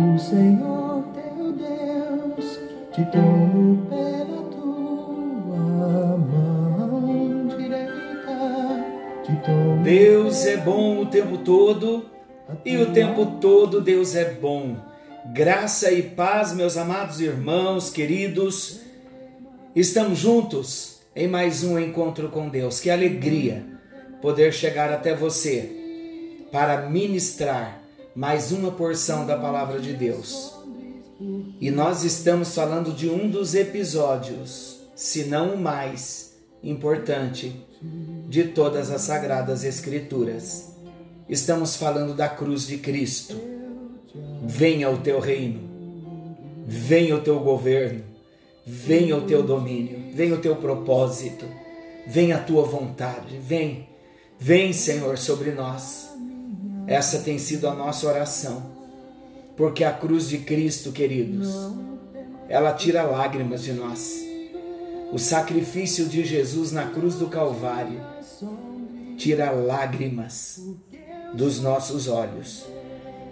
o Senhor teu Deus te tomo pela tua mão direita. Te tomo Deus é bom o tempo todo e o tempo todo Deus é bom. Graça e paz, meus amados irmãos, queridos. Estamos juntos em mais um encontro com Deus. Que alegria poder chegar até você para ministrar mais uma porção da palavra de Deus. E nós estamos falando de um dos episódios, se não o mais importante de todas as sagradas escrituras. Estamos falando da cruz de Cristo. Venha o teu reino. Venha o teu governo. Venha o teu domínio. Venha o teu propósito. Venha a tua vontade. Vem. Vem, Senhor, sobre nós. Essa tem sido a nossa oração. Porque a cruz de Cristo, queridos, ela tira lágrimas de nós. O sacrifício de Jesus na cruz do Calvário tira lágrimas dos nossos olhos.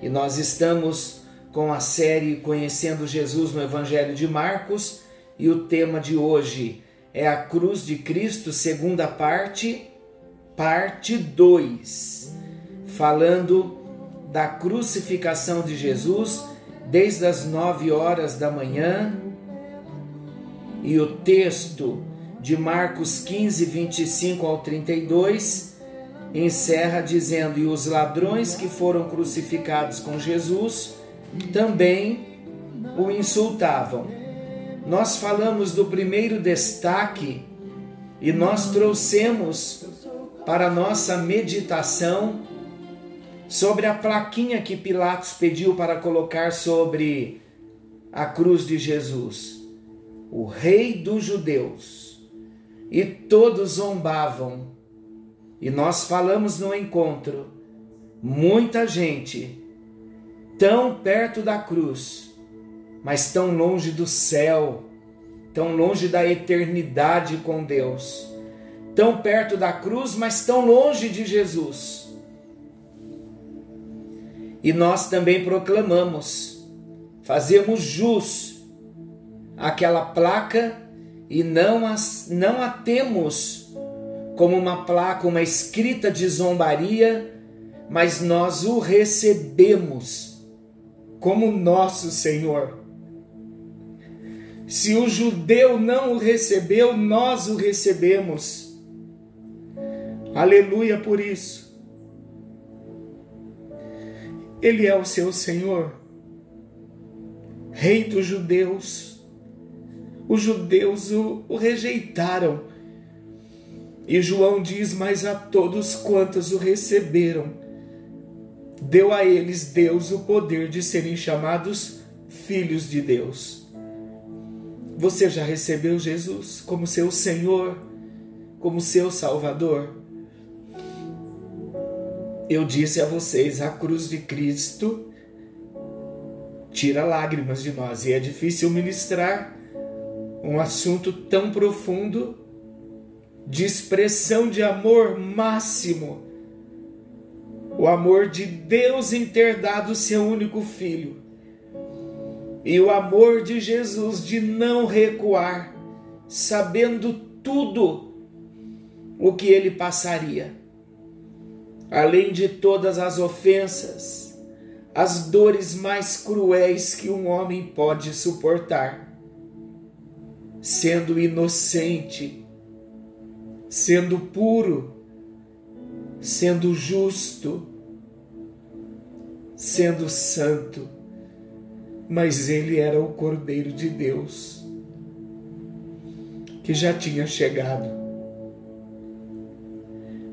E nós estamos com a série Conhecendo Jesus no Evangelho de Marcos e o tema de hoje é a cruz de Cristo, segunda parte, parte 2 falando da crucificação de Jesus desde as nove horas da manhã. E o texto de Marcos 15, 25 ao 32 encerra dizendo: E os ladrões que foram crucificados com Jesus também o insultavam. Nós falamos do primeiro destaque e nós trouxemos para nossa meditação sobre a plaquinha que Pilatos pediu para colocar sobre a cruz de Jesus, o Rei dos Judeus. E todos zombavam. E nós falamos no encontro, muita gente tão perto da cruz, mas tão longe do céu, tão longe da eternidade com Deus, tão perto da cruz, mas tão longe de Jesus. E nós também proclamamos, fazemos jus àquela placa e não, as, não a temos como uma placa, uma escrita de zombaria, mas nós o recebemos como nosso Senhor. Se o judeu não o recebeu, nós o recebemos. Aleluia por isso. Ele é o seu Senhor, Rei dos judeus. Os judeus o, o rejeitaram. E João diz: Mas a todos quantos o receberam, deu a eles Deus o poder de serem chamados filhos de Deus. Você já recebeu Jesus como seu Senhor, como seu Salvador? Eu disse a vocês, a cruz de Cristo tira lágrimas de nós e é difícil ministrar um assunto tão profundo de expressão de amor máximo. O amor de Deus em ter dado seu único filho. E o amor de Jesus de não recuar, sabendo tudo o que ele passaria além de todas as ofensas, as dores mais cruéis que um homem pode suportar, sendo inocente, sendo puro, sendo justo, sendo santo, mas ele era o Cordeiro de Deus que já tinha chegado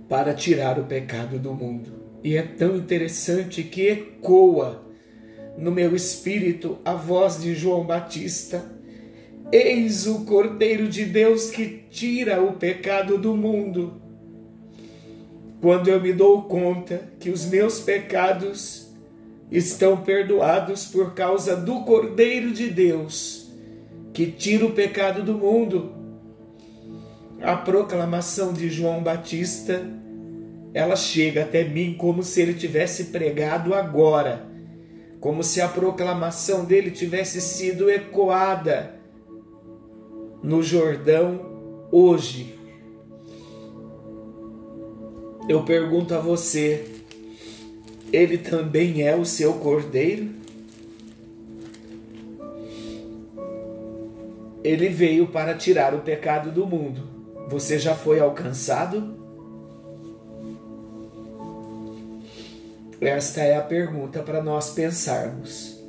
para tirar o pecado do mundo. E é tão interessante que ecoa no meu espírito a voz de João Batista. Eis o Cordeiro de Deus que tira o pecado do mundo. Quando eu me dou conta que os meus pecados estão perdoados por causa do Cordeiro de Deus, que tira o pecado do mundo, a proclamação de João Batista, ela chega até mim como se ele tivesse pregado agora, como se a proclamação dele tivesse sido ecoada no Jordão hoje. Eu pergunto a você, ele também é o seu cordeiro? Ele veio para tirar o pecado do mundo. Você já foi alcançado? Esta é a pergunta para nós pensarmos.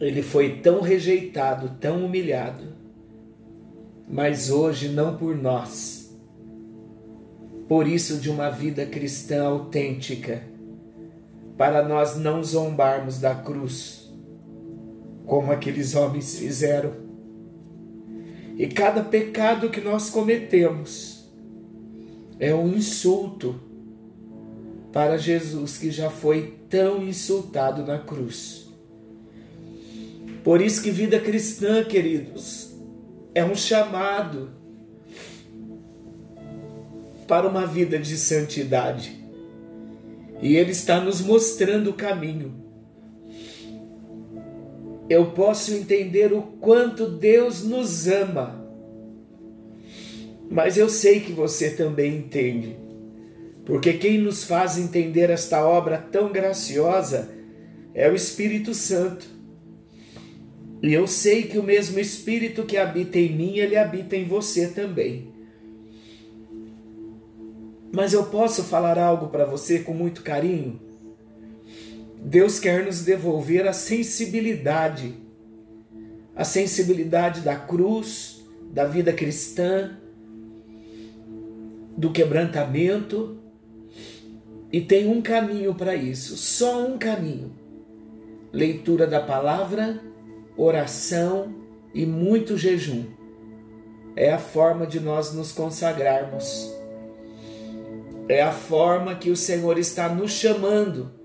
Ele foi tão rejeitado, tão humilhado, mas hoje não por nós. Por isso, de uma vida cristã autêntica, para nós não zombarmos da cruz, como aqueles homens fizeram. E cada pecado que nós cometemos é um insulto para Jesus que já foi tão insultado na cruz. Por isso que vida cristã, queridos, é um chamado para uma vida de santidade. E ele está nos mostrando o caminho. Eu posso entender o quanto Deus nos ama. Mas eu sei que você também entende porque quem nos faz entender esta obra tão graciosa é o Espírito Santo. E eu sei que o mesmo Espírito que habita em mim, ele habita em você também. Mas eu posso falar algo para você com muito carinho? Deus quer nos devolver a sensibilidade, a sensibilidade da cruz, da vida cristã, do quebrantamento, e tem um caminho para isso, só um caminho: leitura da palavra, oração e muito jejum. É a forma de nós nos consagrarmos. É a forma que o Senhor está nos chamando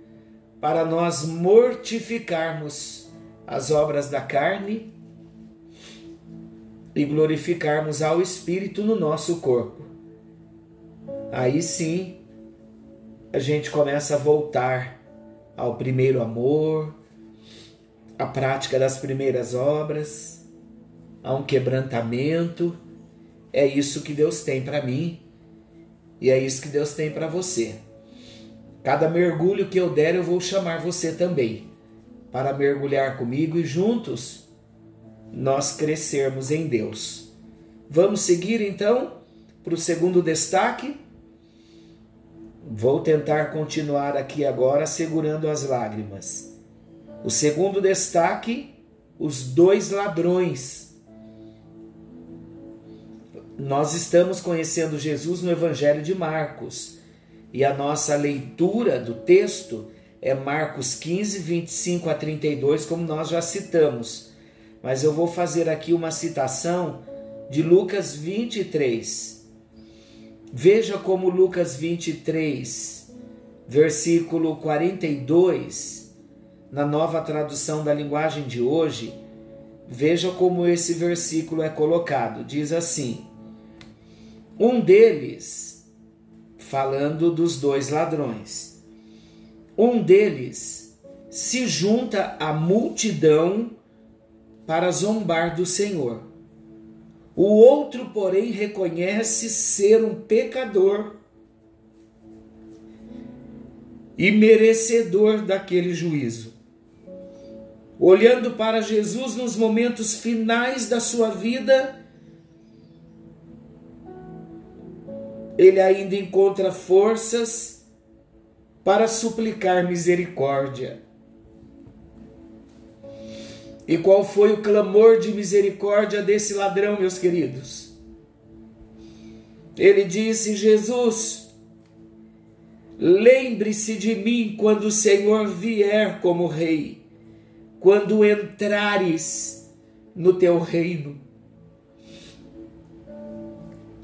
para nós mortificarmos as obras da carne e glorificarmos ao Espírito no nosso corpo. Aí sim a gente começa a voltar ao primeiro amor, à prática das primeiras obras, a um quebrantamento. É isso que Deus tem para mim e é isso que Deus tem para você. Cada mergulho que eu der, eu vou chamar você também para mergulhar comigo e juntos nós crescermos em Deus. Vamos seguir então para o segundo destaque Vou tentar continuar aqui agora segurando as lágrimas. O segundo destaque: os dois ladrões. Nós estamos conhecendo Jesus no Evangelho de Marcos e a nossa leitura do texto é Marcos 15, 25 a 32, como nós já citamos. Mas eu vou fazer aqui uma citação de Lucas 23 Veja como Lucas 23, versículo 42, na nova tradução da linguagem de hoje, veja como esse versículo é colocado. Diz assim: Um deles, falando dos dois ladrões, um deles se junta à multidão para zombar do Senhor o outro, porém, reconhece ser um pecador e merecedor daquele juízo. Olhando para Jesus nos momentos finais da sua vida, ele ainda encontra forças para suplicar misericórdia. E qual foi o clamor de misericórdia desse ladrão, meus queridos? Ele disse: Jesus, lembre-se de mim quando o Senhor vier como rei, quando entrares no teu reino.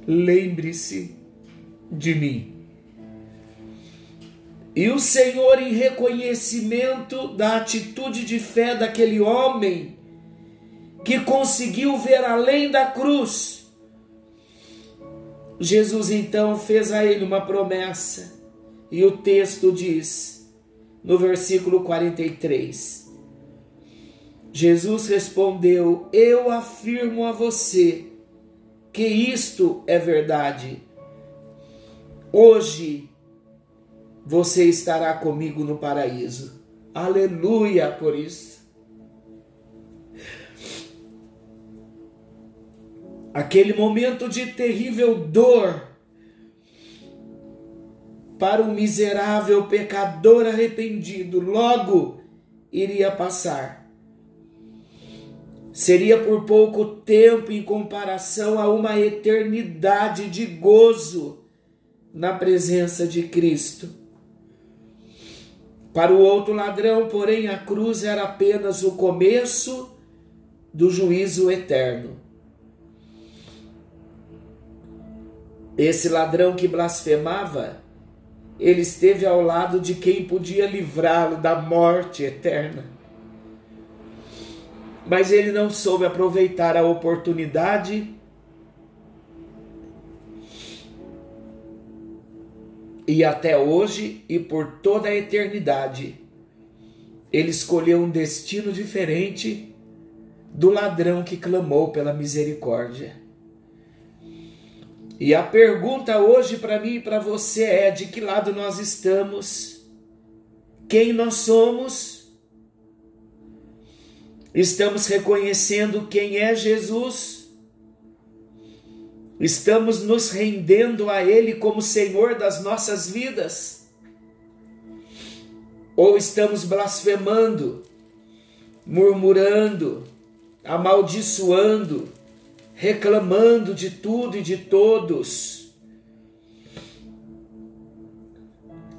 Lembre-se de mim. E o Senhor, em reconhecimento da atitude de fé daquele homem que conseguiu ver além da cruz, Jesus então fez a ele uma promessa, e o texto diz no versículo 43. Jesus respondeu: Eu afirmo a você que isto é verdade. Hoje você estará comigo no paraíso. Aleluia por isso. Aquele momento de terrível dor para o miserável pecador arrependido logo iria passar. Seria por pouco tempo em comparação a uma eternidade de gozo na presença de Cristo. Para o outro ladrão, porém, a cruz era apenas o começo do juízo eterno. Esse ladrão que blasfemava ele esteve ao lado de quem podia livrá-lo da morte eterna. Mas ele não soube aproveitar a oportunidade e até hoje e por toda a eternidade, ele escolheu um destino diferente do ladrão que clamou pela misericórdia. E a pergunta hoje para mim e para você é: de que lado nós estamos? Quem nós somos? Estamos reconhecendo quem é Jesus? Estamos nos rendendo a Ele como Senhor das nossas vidas? Ou estamos blasfemando, murmurando, amaldiçoando, reclamando de tudo e de todos.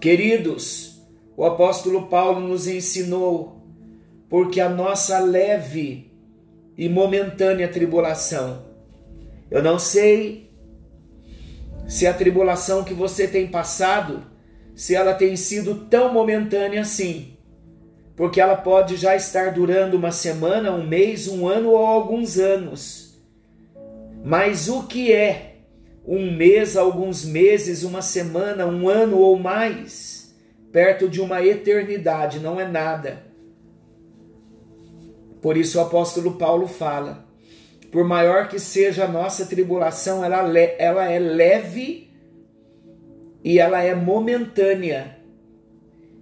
Queridos, o apóstolo Paulo nos ensinou, porque a nossa leve e momentânea tribulação, eu não sei se a tribulação que você tem passado, se ela tem sido tão momentânea assim, porque ela pode já estar durando uma semana, um mês, um ano ou alguns anos. Mas o que é um mês, alguns meses, uma semana, um ano ou mais, perto de uma eternidade, não é nada. Por isso o apóstolo Paulo fala: por maior que seja a nossa tribulação, ela, ela é leve e ela é momentânea.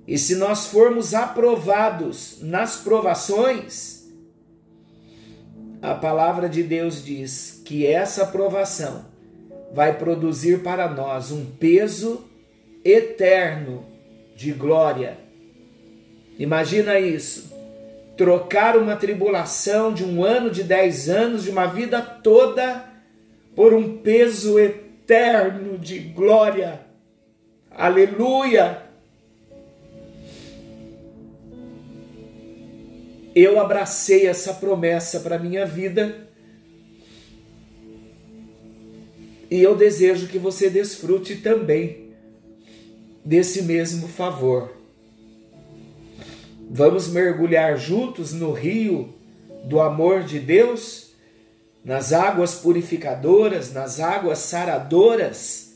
E se nós formos aprovados nas provações, a palavra de Deus diz que essa aprovação vai produzir para nós um peso eterno de glória. Imagina isso. Trocar uma tribulação de um ano, de dez anos, de uma vida toda, por um peso eterno de glória. Aleluia! eu abracei essa promessa para minha vida e eu desejo que você desfrute também desse mesmo favor. Vamos mergulhar juntos no rio do amor de Deus, nas águas purificadoras, nas águas saradoras.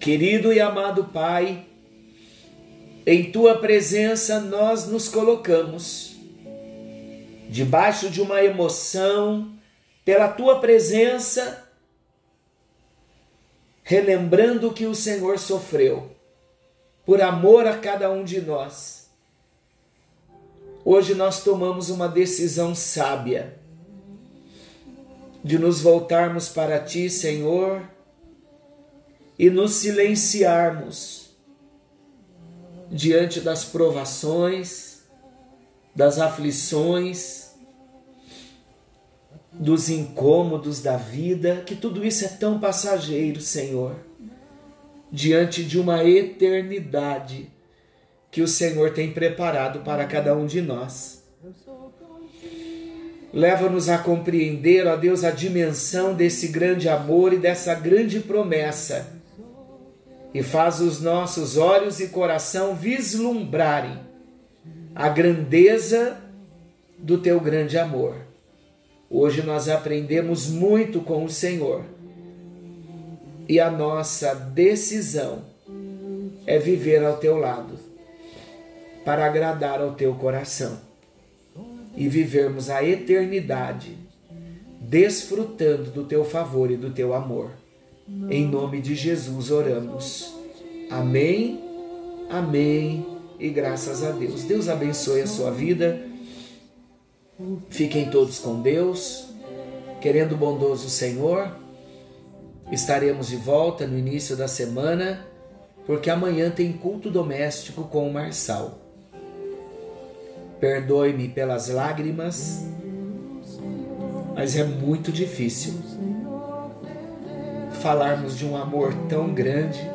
Querido e amado Pai, em tua presença nós nos colocamos, debaixo de uma emoção, pela tua presença, relembrando que o Senhor sofreu, por amor a cada um de nós. Hoje nós tomamos uma decisão sábia de nos voltarmos para ti, Senhor, e nos silenciarmos diante das provações, das aflições, dos incômodos da vida, que tudo isso é tão passageiro, Senhor, diante de uma eternidade que o Senhor tem preparado para cada um de nós. Leva-nos a compreender, ó Deus, a dimensão desse grande amor e dessa grande promessa e faz os nossos olhos e coração vislumbrarem a grandeza do teu grande amor. Hoje nós aprendemos muito com o Senhor e a nossa decisão é viver ao teu lado, para agradar ao teu coração e vivermos a eternidade desfrutando do teu favor e do teu amor. Em nome de Jesus oramos. Amém, amém e graças a Deus. Deus abençoe a sua vida. Fiquem todos com Deus. Querendo o bondoso Senhor, estaremos de volta no início da semana, porque amanhã tem culto doméstico com o Marçal. Perdoe-me pelas lágrimas, mas é muito difícil falarmos de um amor tão grande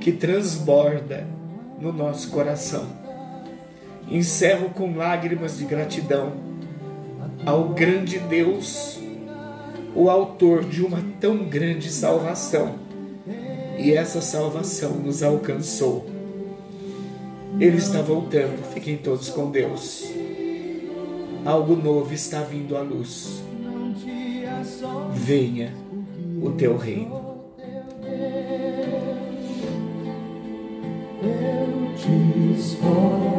que transborda no nosso coração. Encerro com lágrimas de gratidão ao grande Deus, o autor de uma tão grande salvação. E essa salvação nos alcançou. Ele está voltando, fiquem todos com Deus. Algo novo está vindo à luz. Venha o teu reino. Eu te esforço,